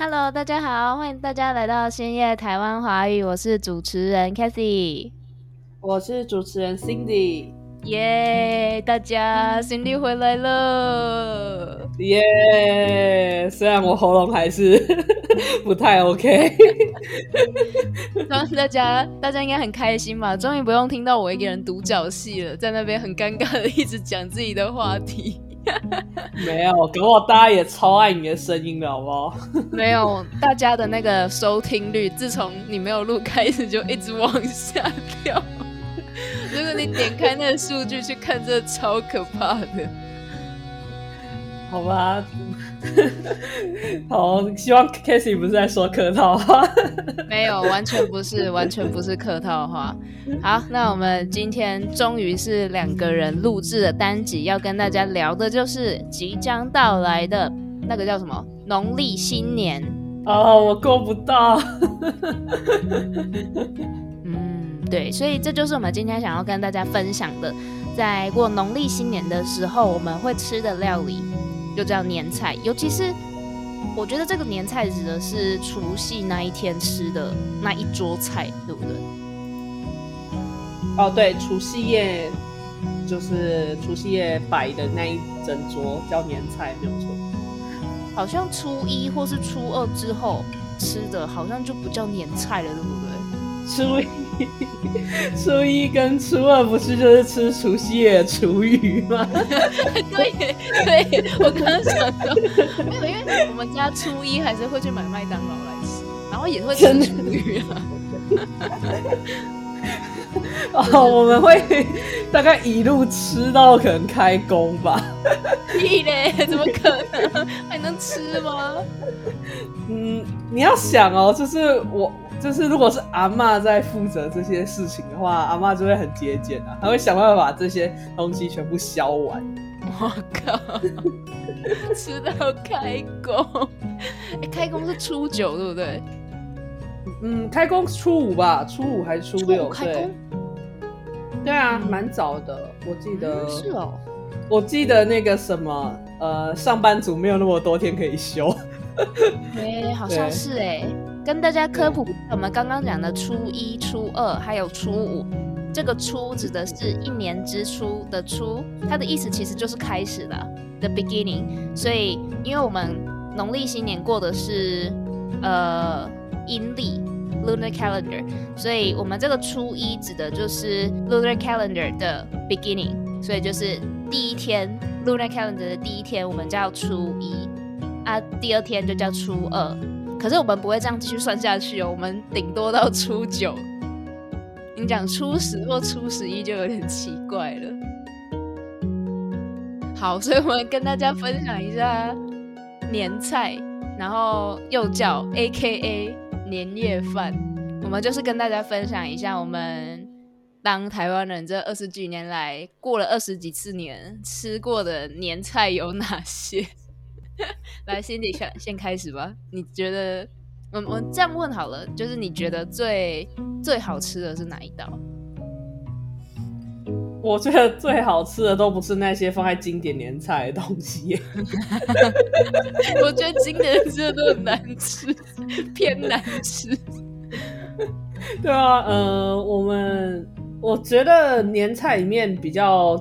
Hello，大家好，欢迎大家来到深夜台湾华语，我是主持人 Cathy，我是主持人 Cindy，耶，大家 Cindy 回来了，耶！虽然我喉咙还是 不太 OK，然后大家大家应该很开心吧？终于不用听到我一个人独角戏了，在那边很尴尬的一直讲自己的话题。没有，给我大家也超爱你的声音的好不好？没有，大家的那个收听率，自从你没有录开始就一直往下掉。如果你点开那个数据去看，这超可怕的。好吧。好，希望 Casey 不是在说客套话。没有，完全不是，完全不是客套话。好，那我们今天终于是两个人录制的单集，要跟大家聊的就是即将到来的那个叫什么农历新年。哦，我够不到。嗯，对，所以这就是我们今天想要跟大家分享的，在过农历新年的时候我们会吃的料理。就叫年菜，尤其是我觉得这个年菜指的是除夕那一天吃的那一桌菜，对不对？哦，对，除夕夜就是除夕夜摆的那一整桌叫年菜，没有错。好像初一或是初二之后吃的，好像就不叫年菜了，对不对？初一。初一跟初二不是就是吃除夕夜的厨余吗？对对，我刚刚想到，没有，因为我们家初一还是会去买麦当劳来吃，然后也会吃厨余啊。哦，我们会 大概一路吃到可能开工吧。屁嘞，怎么可能还能吃吗？嗯，你要想哦，就是我。就是如果是阿妈在负责这些事情的话，阿妈就会很节俭啊，她会想办法把这些东西全部消完。我靠，吃到开工！哎，开工是初九对不对？嗯，开工初五吧，初五还是初六？开工？对啊，蛮早的，我记得。是哦，我记得那个什么，呃，上班族没有那么多天可以休。哎，好像是哎。跟大家科普，我们刚刚讲的初一、初二还有初五，这个“初”指的是一年之初的“初”，它的意思其实就是开始的 t h e beginning。所以，因为我们农历新年过的是呃阴历 lunar calendar，所以我们这个初一指的就是 lunar calendar 的 beginning，所以就是第一天 lunar calendar 的第一天，我们叫初一啊，第二天就叫初二。可是我们不会这样继续算下去哦，我们顶多到初九。你讲初十或初十一就有点奇怪了。好，所以我们跟大家分享一下年菜，然后又叫 A K A 年夜饭。我们就是跟大家分享一下我们当台湾人这二十几年来过了二十几次年吃过的年菜有哪些。来心里先先开始吧。你觉得，我我这样问好了，就是你觉得最最好吃的是哪一道？我觉得最好吃的都不是那些放在经典年菜的东西。我觉得经典吃的都很难吃，偏难吃。对啊，呃，我们我觉得年菜里面比较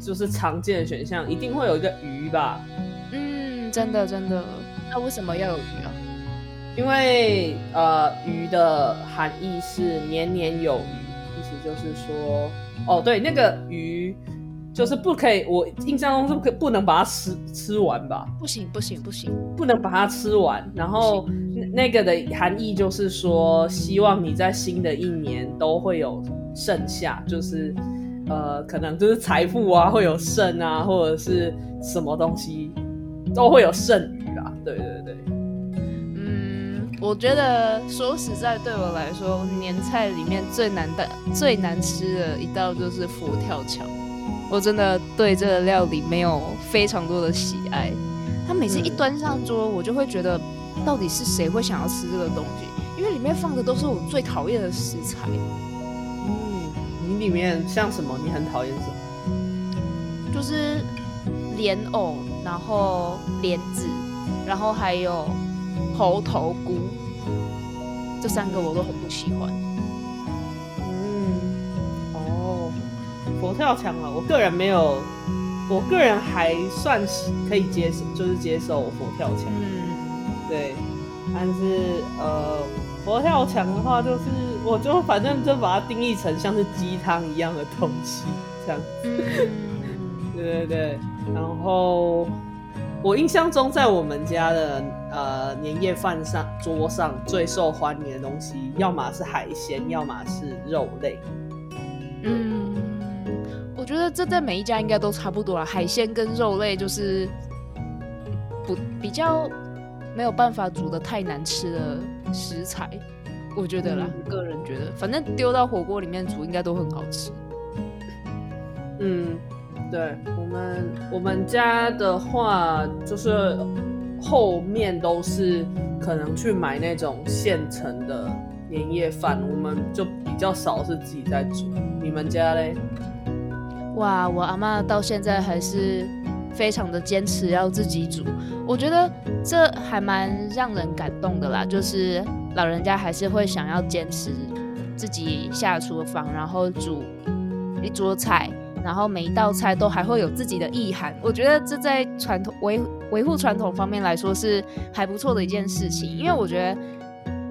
就是常见的选项，一定会有一个鱼吧。嗯真的真的，那为什么要有鱼啊？因为呃，鱼的含义是年年有余，意思就是说，哦，对，那个鱼就是不可以，我印象中是不可不能把它吃吃完吧？不行不行不行，不能把它吃完。然后那个的含义就是说，希望你在新的一年都会有剩下，就是呃，可能就是财富啊会有剩啊，或者是什么东西。都会有剩余啊，对对对。嗯，我觉得说实在，对我来说，年菜里面最难的、最难吃的一道就是佛跳墙。我真的对这个料理没有非常多的喜爱。它每次一端上桌，我就会觉得，到底是谁会想要吃这个东西？因为里面放的都是我最讨厌的食材。嗯，你里面像什么？你很讨厌什么？就是莲藕。然后莲子，然后还有猴头菇，这三个我都很不喜欢。嗯，哦，佛跳墙啊，我个人没有，我个人还算可以接受，就是接受佛跳墙。嗯，对，但是呃，佛跳墙的话，就是我就反正就把它定义成像是鸡汤一样的东西，这样。嗯，对对对，然后。我印象中，在我们家的呃年夜饭上桌上最受欢迎的东西，要么是海鲜，要么是肉类。嗯，我觉得这在每一家应该都差不多了。海鲜跟肉类就是不比较没有办法煮的太难吃的食材，我觉得啦，个人觉得，反正丢到火锅里面煮应该都很好吃。嗯。对我们，我们家的话，就是后面都是可能去买那种现成的年夜饭，我们就比较少是自己在煮。你们家嘞？哇，我阿妈到现在还是非常的坚持要自己煮，我觉得这还蛮让人感动的啦。就是老人家还是会想要坚持自己下厨房，然后煮一桌菜。然后每一道菜都还会有自己的意涵，我觉得这在传统维维护传统方面来说是还不错的一件事情。因为我觉得，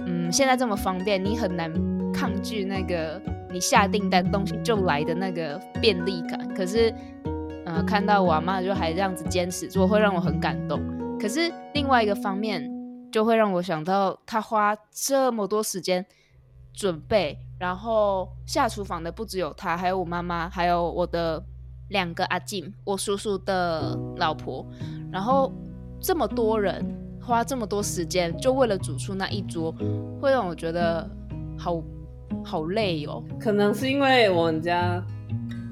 嗯，现在这么方便，你很难抗拒那个你下订单东西就来的那个便利感。可是，呃，看到我阿妈就还这样子坚持做，会让我很感动。可是另外一个方面，就会让我想到她花这么多时间准备。然后下厨房的不只有他，还有我妈妈，还有我的两个阿静，我叔叔的老婆。然后这么多人花这么多时间，就为了煮出那一桌，会让我觉得好好累哦。可能是因为我们家，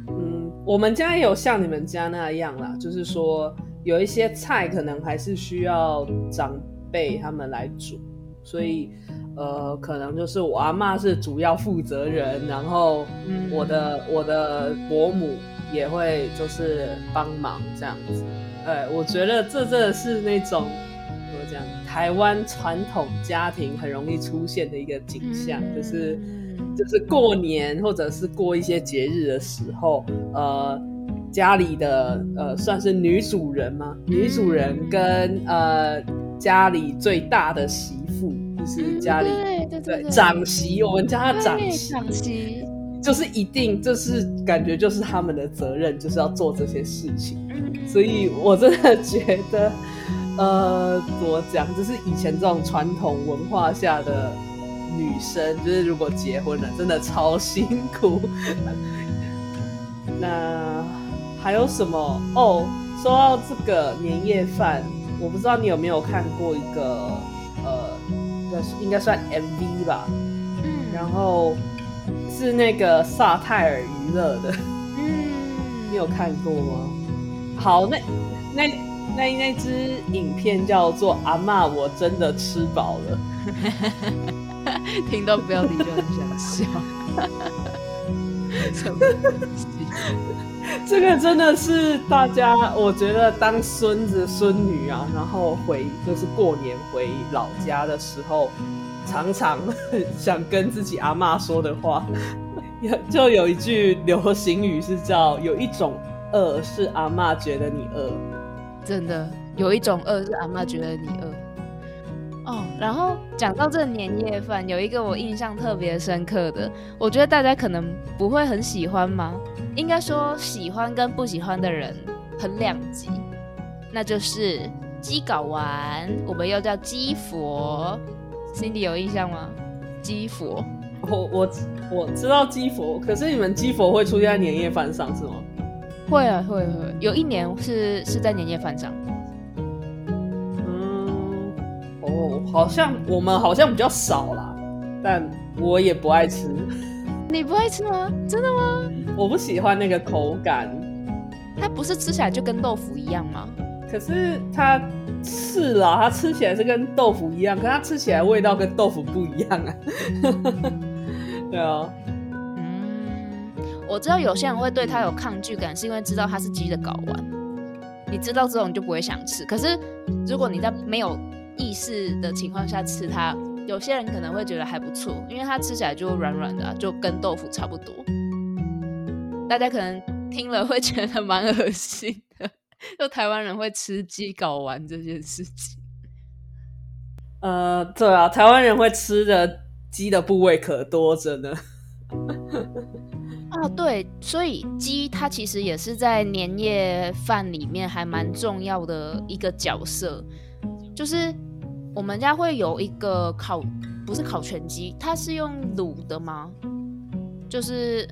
嗯，我们家也有像你们家那样啦，就是说有一些菜可能还是需要长辈他们来煮，所以。呃，可能就是我阿妈是主要负责人，然后我的我的伯母也会就是帮忙这样子。哎，我觉得这真的是那种怎么讲，台湾传统家庭很容易出现的一个景象，就是就是过年或者是过一些节日的时候，呃，家里的呃算是女主人吗？女主人跟呃家里最大的媳妇。是家里对对对长媳，我们家的长媳，长媳就是一定就是感觉就是他们的责任，就是要做这些事情。所以我真的觉得，呃，怎么讲，就是以前这种传统文化下的女生，就是如果结婚了，真的超辛苦。那还有什么？哦，说到这个年夜饭，我不知道你有没有看过一个呃。应该算 MV 吧，嗯，然后是那个萨泰尔娱乐的，嗯，你有看过吗？好，那那那那支影片叫做《阿妈，我真的吃饱了》，听到标题就很想笑，什么东西？这个真的是大家，我觉得当孙子孙女啊，然后回就是过年回老家的时候，常常 想跟自己阿妈说的话，有就有一句流行语是叫“有一种饿是阿妈觉得你饿”，真的有一种饿是阿妈觉得你饿。哦，然后讲到这年夜饭，有一个我印象特别深刻的，我觉得大家可能不会很喜欢吗？应该说喜欢跟不喜欢的人很两极，那就是鸡睾丸，我们又叫鸡佛，Cindy 有印象吗？鸡佛，我我我知道鸡佛，可是你们鸡佛会出现在年夜饭上是吗？会啊会会，有一年是是在年夜饭上。哦，好像我们好像比较少啦，但我也不爱吃。你不爱吃吗？真的吗？我不喜欢那个口感。它不是吃起来就跟豆腐一样吗？可是它是啦，它吃起来是跟豆腐一样，可它吃起来味道跟豆腐不一样啊。对啊。嗯，我知道有些人会对它有抗拒感，是因为知道它是鸡的睾丸。你知道这种就不会想吃。可是如果你在没有意识的情况下吃它，有些人可能会觉得还不错，因为它吃起来就软软的，就跟豆腐差不多。大家可能听了会觉得蛮恶心的，就台湾人会吃鸡睾丸这件事情。呃，对啊，台湾人会吃的鸡的部位可多着呢。啊，对，所以鸡它其实也是在年夜饭里面还蛮重要的一个角色。就是我们家会有一个烤，不是烤全鸡，它是用卤的吗？就是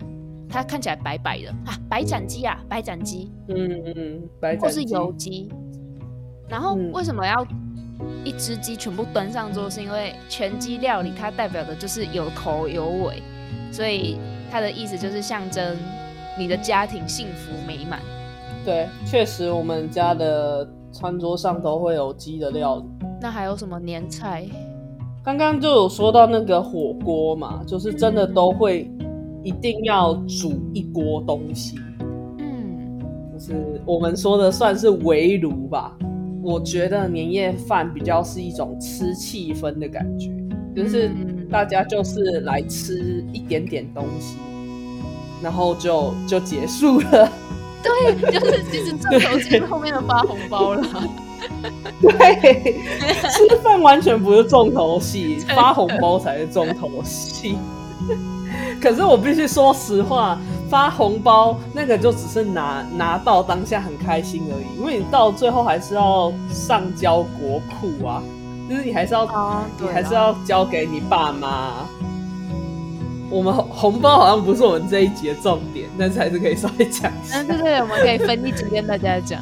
它看起来白白的啊，白斩鸡啊，白斩鸡，嗯嗯，白或是油鸡。然后为什么要一只鸡全部端上桌？是因为全鸡料理它代表的就是有头有尾，所以。它的意思就是象征你的家庭幸福美满。对，确实，我们家的餐桌上都会有鸡的料理。那还有什么年菜？刚刚就有说到那个火锅嘛，就是真的都会一定要煮一锅东西。嗯，就是我们说的算是围炉吧。我觉得年夜饭比较是一种吃气氛的感觉，就是。大家就是来吃一点点东西，然后就就结束了。对，就是其实重头戏后面的发红包了。对，吃饭完全不是重头戏，发红包才是重头戏。可是我必须说实话，发红包那个就只是拿拿到当下很开心而已，因为你到最后还是要上交国库啊。就是你还是要，你还是要交给你爸妈。我们红包好像不是我们这一集的重点，但是还是可以稍微讲一下。嗯，对对，我们可以分一集跟大家讲。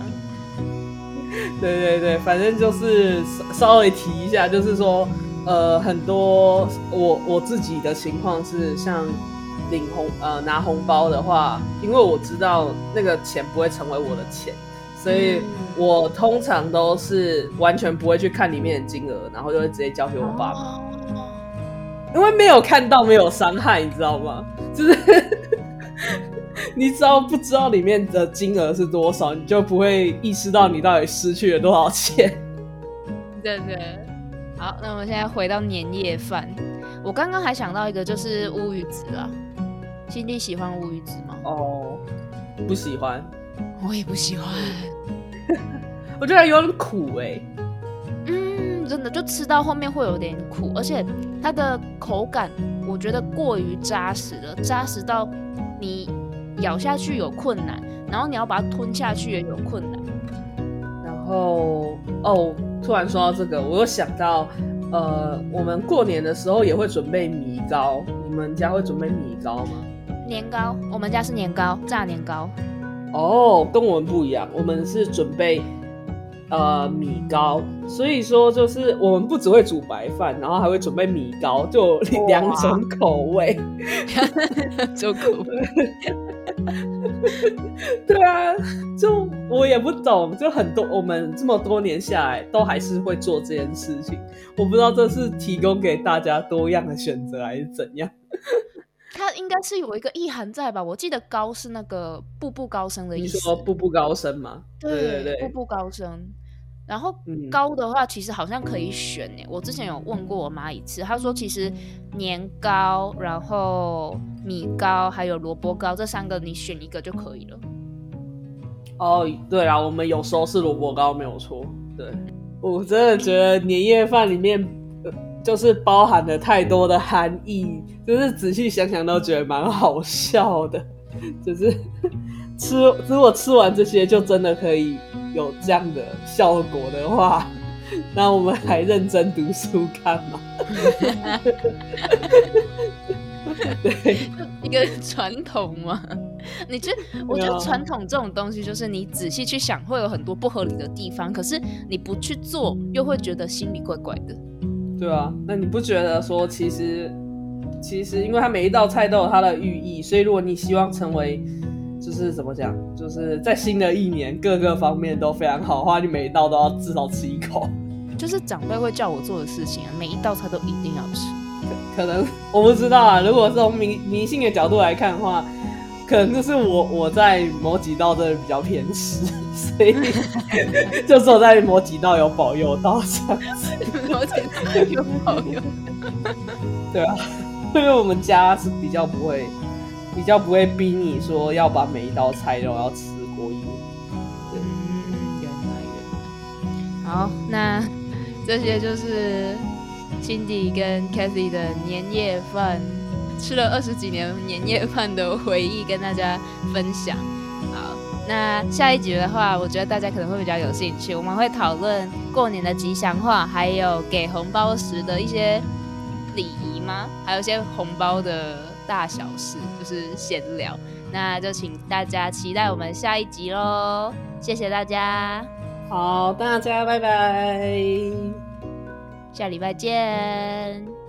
对对对，反正就是稍微提一下，就是说，呃，很多我我自己的情况是，像领红呃拿红包的话，因为我知道那个钱不会成为我的钱。所以我通常都是完全不会去看里面的金额，然后就会直接交给我爸妈，因为没有看到没有伤害，你知道吗？就是你只要不知道里面的金额是多少，你就不会意识到你到底失去了多少钱。对对，好，那我们现在回到年夜饭，我刚刚还想到一个，就是乌鱼子啊，心弟喜欢乌鱼子吗？哦，不喜欢。我也不喜欢，我觉得有点苦哎。嗯，真的，就吃到后面会有点苦，而且它的口感我觉得过于扎实了，扎实到你咬下去有困难，然后你要把它吞下去也有困难。然后哦，突然说到这个，我又想到，呃，我们过年的时候也会准备米糕，你们家会准备米糕吗？年糕，我们家是年糕，炸年糕。哦，跟我们不一样，我们是准备呃米糕，所以说就是我们不只会煮白饭，然后还会准备米糕，就两种口味，两种口味。对啊，就我也不懂，就很多我们这么多年下来都还是会做这件事情，我不知道这是提供给大家多样的选择还是怎样。它应该是有一个意涵在吧？我记得高是那个步步高升的意思。你说步步高升吗？对对对，步步高升。然后高的话，其实好像可以选诶。我之前有问过我妈一次，她说其实年糕、然后米糕还有萝卜糕这三个你选一个就可以了。哦，对啊，我们有时候是萝卜糕没有错。对，我真的觉得年夜饭里面。就是包含了太多的含义，就是仔细想想都觉得蛮好笑的。就是 吃，如果吃完这些就真的可以有这样的效果的话，那我们还认真读书干嘛？对，一个传统嘛。你觉？我觉得传统这种东西，就是你仔细去想，会有很多不合理的地方，可是你不去做，又会觉得心里怪怪的。对啊，那你不觉得说，其实，其实，因为它每一道菜都有它的寓意，所以如果你希望成为，就是怎么讲，就是在新的一年各个方面都非常好的话，你每一道都要至少吃一口。就是长辈会叫我做的事情啊，每一道菜都一定要吃。可能我不知道啊，如果从迷迷信的角度来看的话，可能就是我我在某几道真的比较偏食，所以 就只有在某几道有保佑到这样子。某几道有保佑，对啊，因为我们家是比较不会，比较不会逼你说要把每一道菜都要吃过一遍。嗯，原来原来。好，那这些就是 Cindy 跟 Kathy 的年夜饭，吃了二十几年年夜饭的回忆跟大家分享。好，那下一集的话，我觉得大家可能会比较有兴趣，我们会讨论过年的吉祥话，还有给红包时的一些礼仪吗？还有一些红包的大小事，就是闲聊。那就请大家期待我们下一集喽！谢谢大家，好，大家拜拜。下礼拜见。